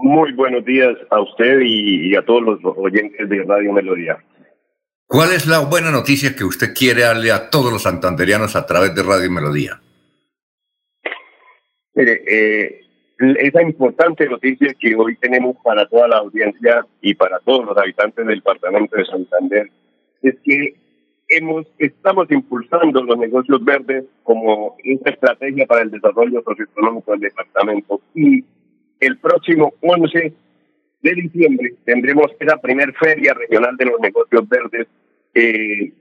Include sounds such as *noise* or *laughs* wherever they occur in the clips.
Muy buenos días a usted y, a todos los oyentes de Radio Melodía. ¿Cuál es la buena noticia que usted quiere darle a todos los santanderianos a través de Radio Melodía? Mire, eh, esa importante noticia que hoy tenemos para toda la audiencia y para todos los habitantes del departamento de Santander es que hemos estamos impulsando los negocios verdes como una estrategia para el desarrollo socioeconómico del departamento y el próximo 11 de diciembre tendremos esa primer feria regional de los negocios verdes eh,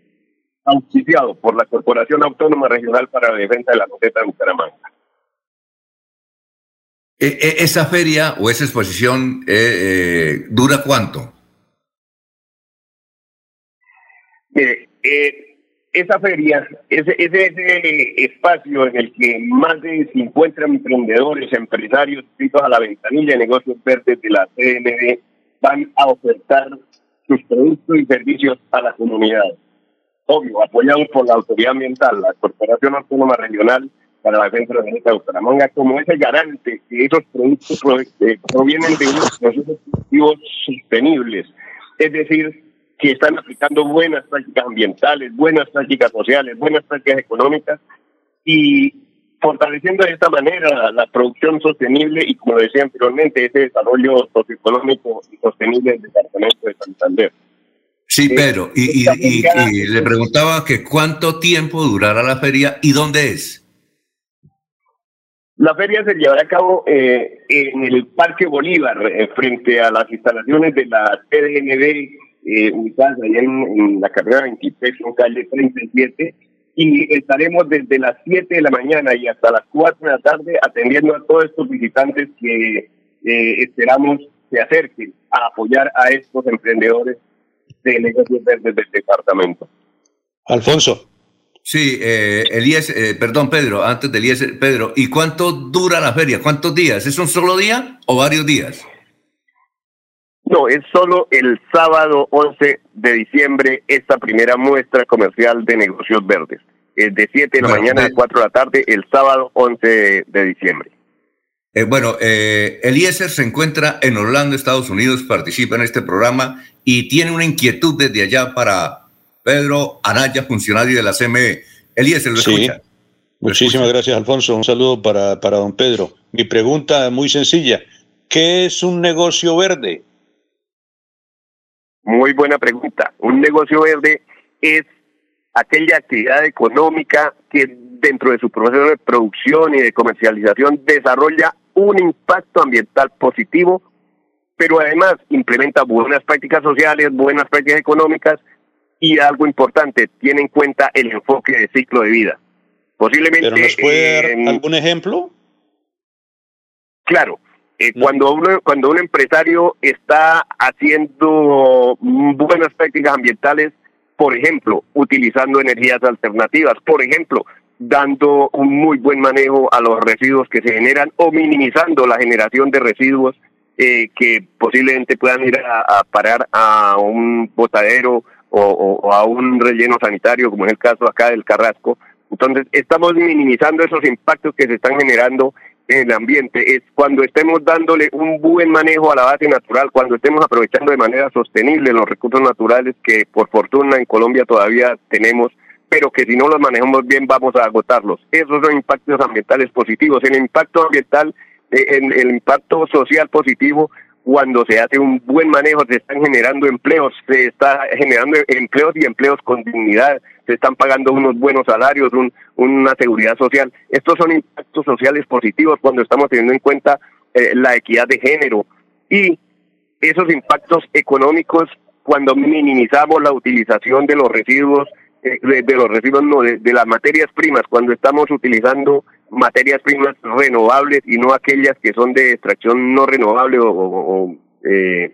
auspiciado por la Corporación Autónoma Regional para la Defensa de la Coseta de Bucaramanga. E, e, ¿Esa feria o esa exposición eh, eh, dura cuánto? Mire, eh, esa feria, ese, ese, espacio en el que más de 50 emprendedores, empresarios inscritos a la ventanilla de negocios verdes de la CND van a ofertar sus productos y servicios a la comunidad. Obvio, apoyados por la autoridad ambiental, la Corporación Autónoma Regional para la Defensa de la Bucaramanga como ese garante que esos productos eh, provienen de unos procesos productivos sostenibles, es decir, que están aplicando buenas prácticas ambientales, buenas prácticas sociales, buenas prácticas económicas y fortaleciendo de esta manera la producción sostenible y, como decía anteriormente, ese desarrollo socioeconómico y sostenible del departamento de Santander. Sí, pero, y, y, le preguntaba que cuánto tiempo durará la feria y dónde es. La feria se llevará a cabo eh, en el Parque Bolívar, eh, frente a las instalaciones de la CDNB, eh, ubicadas allá en, la carrera 23, en calle 37, y estaremos desde las 7 de la mañana y hasta las 4 de la tarde atendiendo a todos estos visitantes que esperamos se acerquen a apoyar a estos emprendedores de negocios verdes del departamento. Alfonso. Sí, eh, Elías, eh, perdón, Pedro, antes de Elías, Pedro, ¿y cuánto dura la feria? ¿Cuántos días? ¿Es un solo día o varios días? No, es solo el sábado 11 de diciembre esta primera muestra comercial de negocios verdes. Es de 7 de la mañana a 4 de la tarde, el sábado 11 de, diciembre. Eh, bueno, eh, Eliezer se encuentra en Orlando, Estados Unidos, participa en este programa y tiene una inquietud desde allá para Pedro Anaya, funcionario de la CME. Elías, lo escucha. Muchísimas gracias, Alfonso. Un saludo para, para don Pedro. Mi pregunta es muy sencilla. ¿Qué es un negocio verde? Muy buena pregunta. Un negocio verde es aquella actividad económica que dentro de su proceso de producción y de comercialización desarrolla un impacto ambiental positivo, pero además implementa buenas prácticas sociales, buenas prácticas económicas y algo importante, tiene en cuenta el enfoque de ciclo de vida. Posiblemente. ¿Pero nos puede dar eh, algún ejemplo? Claro. Eh, cuando, uno, cuando un empresario está haciendo buenas prácticas ambientales, por ejemplo, utilizando energías alternativas, por ejemplo, dando un muy buen manejo a los residuos que se generan o minimizando la generación de residuos eh, que posiblemente puedan ir a, parar a un botadero o, a un relleno sanitario, como en el caso acá del Carrasco. Entonces, estamos minimizando esos impactos que se están generando en el ambiente. Es cuando estemos dándole un buen manejo a la base natural, cuando estemos aprovechando de manera sostenible los recursos naturales que por fortuna en Colombia todavía tenemos, pero que si no los manejamos bien vamos a agotarlos. Esos son impactos ambientales positivos. El impacto ambiental, eh, en el impacto social positivo cuando se hace un buen manejo, se están generando empleos, se está generando empleos y empleos con dignidad, se están pagando unos buenos salarios, una seguridad social. Estos son impactos sociales positivos cuando estamos teniendo en cuenta eh, la equidad de género y esos impactos económicos cuando minimizamos la utilización de los residuos, eh, de, los residuos no, de las materias primas, cuando estamos utilizando materias primas renovables y no aquellas que son de extracción no renovable o, eh,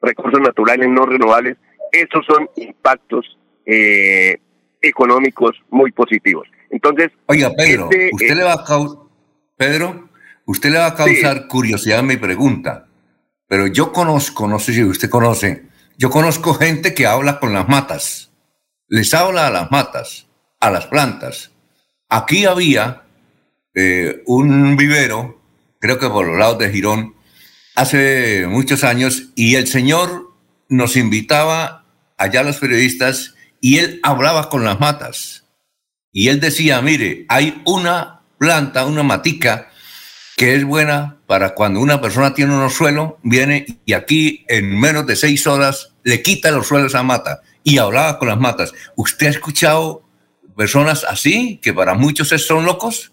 recursos naturales no renovables, esos son impactos eh, económicos muy positivos. Entonces, oiga Pedro, este, usted le va a Pedro, usted le va a causar curiosidad a mi pregunta, pero yo conozco, no sé si usted conoce, yo conozco gente que habla con las matas, les habla a las matas, a las plantas. Aquí había eh, un vivero, creo que por los lados de Girón, hace muchos años y el señor nos invitaba allá a los periodistas y él hablaba con las matas. Y él decía, mire, hay una planta, una matica que es buena para cuando una persona tiene unos suelos, viene y aquí en menos de seis horas le quita los suelos a mata y hablaba con las matas. ¿Usted ha escuchado personas así, que para muchos son locos?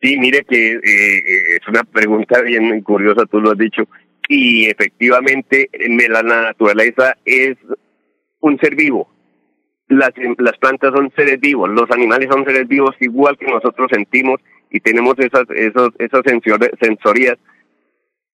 Sí, mire que eh, es una pregunta bien curiosa, tú lo has dicho, y efectivamente la naturaleza es un ser vivo. Las, las plantas son seres vivos, los animales son seres vivos igual que nosotros sentimos y tenemos esas, esos, esas sensorías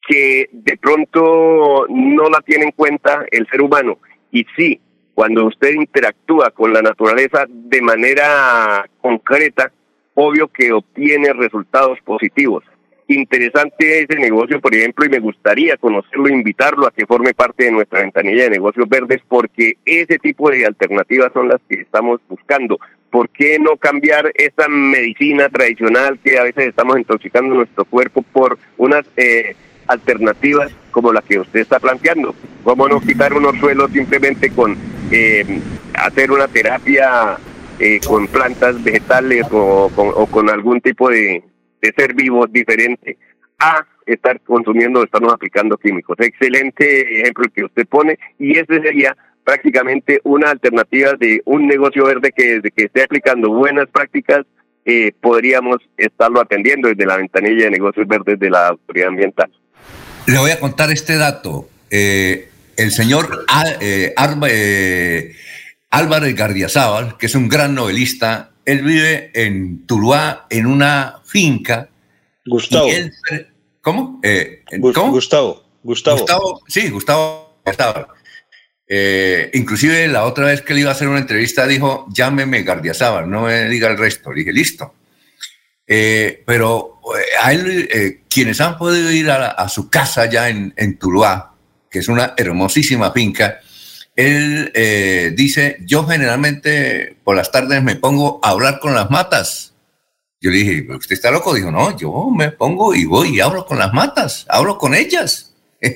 que de pronto no la tiene en cuenta el ser humano. Y sí, cuando usted interactúa con la naturaleza de manera concreta, obvio que obtiene resultados positivos. Interesante ese negocio, por ejemplo, y me gustaría conocerlo, invitarlo a que forme parte de nuestra ventanilla de negocios verdes, porque ese tipo de alternativas son las que estamos buscando. ¿por qué no cambiar esa medicina tradicional que a veces estamos intoxicando nuestro cuerpo por unas eh, alternativas como la que usted está planteando? ¿Cómo no quitar unos suelos simplemente con eh, hacer una terapia eh, con plantas vegetales o con, algún tipo de, de ser vivo diferente a estar consumiendo o estarnos aplicando químicos? Excelente ejemplo que usted pone y ese sería prácticamente una alternativa de un negocio verde que desde que esté aplicando buenas prácticas eh, podríamos estarlo atendiendo desde la ventanilla de negocios verdes de la autoridad ambiental. Le voy a contar este dato. Eh, el señor eh, Álvaro Gardiazabal, que es un gran novelista, él vive en Tuluá, en una finca. Gustavo. ¿Cómo? ¿cómo? Gustavo. Gustavo. Gustavo. Sí, Gustavo. Gustavo. Eh, inclusive la otra vez que le iba a hacer una entrevista dijo, llámeme Gardiazabal, no me diga el resto. Le dije, listo. Eh, pero eh, a él, quienes han podido ir a, su casa ya en, en, Tuluá, que es una hermosísima finca, él dice, yo generalmente por las tardes me pongo a hablar con las matas. Yo le dije, ¿usted está loco? Dijo, no, yo me pongo y voy y hablo con las matas, hablo con ellas. *laughs*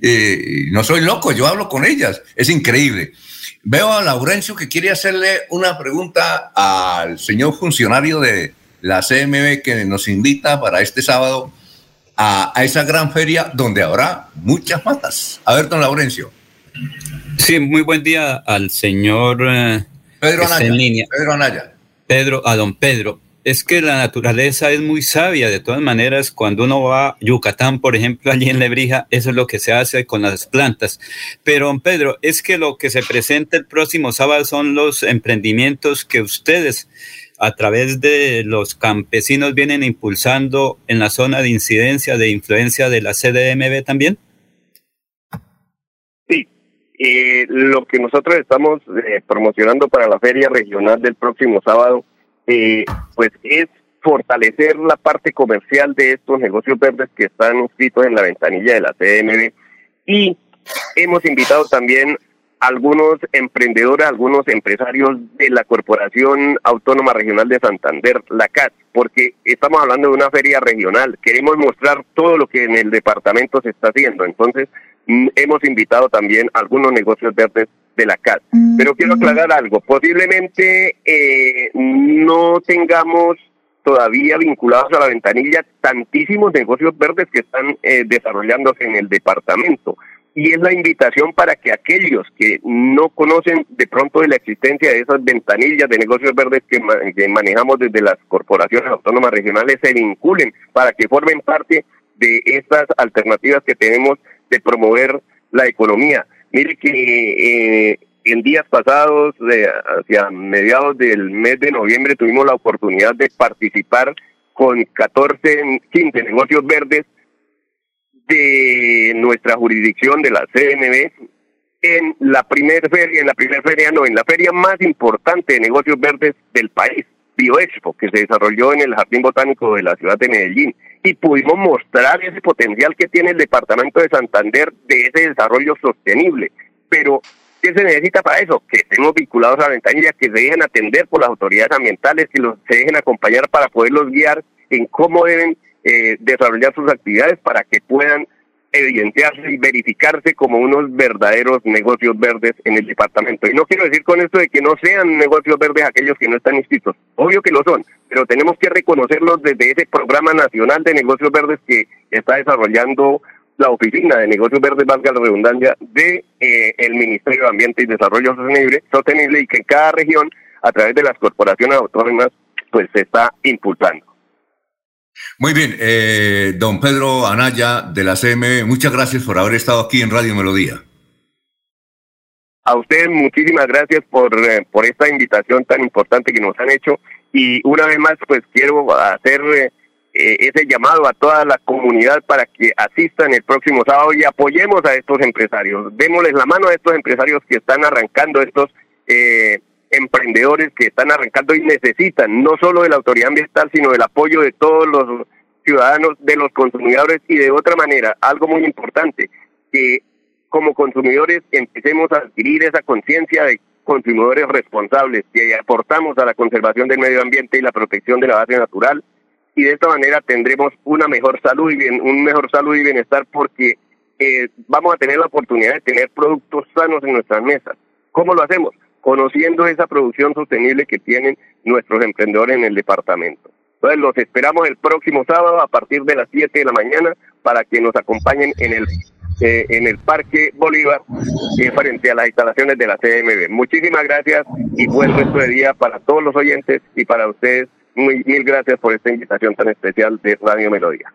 Eh, no soy loco, yo hablo con ellas, es increíble. Veo a Laurencio que quiere hacerle una pregunta al señor funcionario de la CMB que nos invita para este sábado a, esa gran feria donde habrá muchas matas. A ver, don Laurencio. Sí, muy buen día al señor eh, Pedro, Anaya, Pedro Anaya. Pedro, a don Pedro es que la naturaleza es muy sabia. De todas maneras, cuando uno va a Yucatán, por ejemplo, allí en Lebrija, eso es lo que se hace con las plantas. Pero, don Pedro, es que lo que se presenta el próximo sábado son los emprendimientos que ustedes, a través de los campesinos, vienen impulsando en la zona de incidencia, de influencia de la CDMB también. Eh, lo que nosotros estamos eh, promocionando para la feria regional del próximo sábado eh, pues es fortalecer la parte comercial de estos negocios verdes que están inscritos en la ventanilla de la CMB y hemos invitado también algunos emprendedores, algunos empresarios de la Corporación Autónoma Regional de Santander, la CAT, porque estamos hablando de una feria regional, queremos mostrar todo lo que en el departamento se está haciendo, entonces mm, hemos invitado también a algunos negocios verdes de la CAT. Pero quiero aclarar algo, posiblemente eh, no tengamos todavía vinculados a la ventanilla tantísimos negocios verdes que están eh, desarrollándose en el departamento. Y es la invitación para que aquellos que no conocen de pronto de la existencia de esas ventanillas de negocios verdes que, manejamos desde las corporaciones autónomas regionales se vinculen para que formen parte de estas alternativas que tenemos de promover la economía. Mire que eh, en días pasados, hacia mediados del mes de noviembre, tuvimos la oportunidad de participar con 14, 15 negocios verdes de nuestra jurisdicción de la CNB en la primera feria, en la primera feria no, en la feria más importante de negocios verdes del país, BioExpo, que se desarrolló en el Jardín Botánico de la ciudad de Medellín. Y pudimos mostrar ese potencial que tiene el departamento de Santander de ese desarrollo sostenible. Pero, ¿qué se necesita para eso? Que estemos vinculados a la ventanilla, que se dejen atender por las autoridades ambientales, que los, se dejen acompañar para poderlos guiar en cómo deben eh, desarrollar sus actividades para que puedan evidenciarse y verificarse como unos verdaderos negocios verdes en el departamento. Y no quiero decir con esto de que no sean negocios verdes aquellos que no están inscritos, obvio que lo son, pero tenemos que reconocerlos desde ese programa nacional de negocios verdes que está desarrollando la Oficina de Negocios Verdes, valga la redundancia, de eh, el Ministerio de Ambiente y Desarrollo Sostenible, sostenible y que en cada región, a través de las corporaciones autónomas, pues se está impulsando. Muy bien, eh, don Pedro Anaya de la CM, muchas gracias por haber estado aquí en Radio Melodía. A usted muchísimas gracias por, eh, por esta invitación tan importante que nos han hecho y una vez más pues quiero hacer eh, ese llamado a toda la comunidad para que asistan el próximo sábado y apoyemos a estos empresarios, démosles la mano a estos empresarios que están arrancando estos eh, emprendedores que están arrancando y necesitan no solo de la autoridad ambiental, sino del apoyo de todos los ciudadanos, de los consumidores y de otra manera, algo muy importante, que como consumidores empecemos a adquirir esa conciencia de consumidores responsables, que aportamos a la conservación del medio ambiente y la protección de la base natural, y de esta manera tendremos una mejor salud y bien, un mejor salud y bienestar porque eh, vamos a tener la oportunidad de tener productos sanos en nuestras mesas. ¿Cómo lo hacemos? Conociendo esa producción sostenible que tienen nuestros emprendedores en el departamento. Entonces los esperamos el próximo sábado a partir de las 7 de la mañana para que nos acompañen en el eh, en el Parque Bolívar frente a las instalaciones de la CMB. Muchísimas gracias y buen resto de día para todos los oyentes y para ustedes. Mil gracias por esta invitación tan especial de Radio Melodía.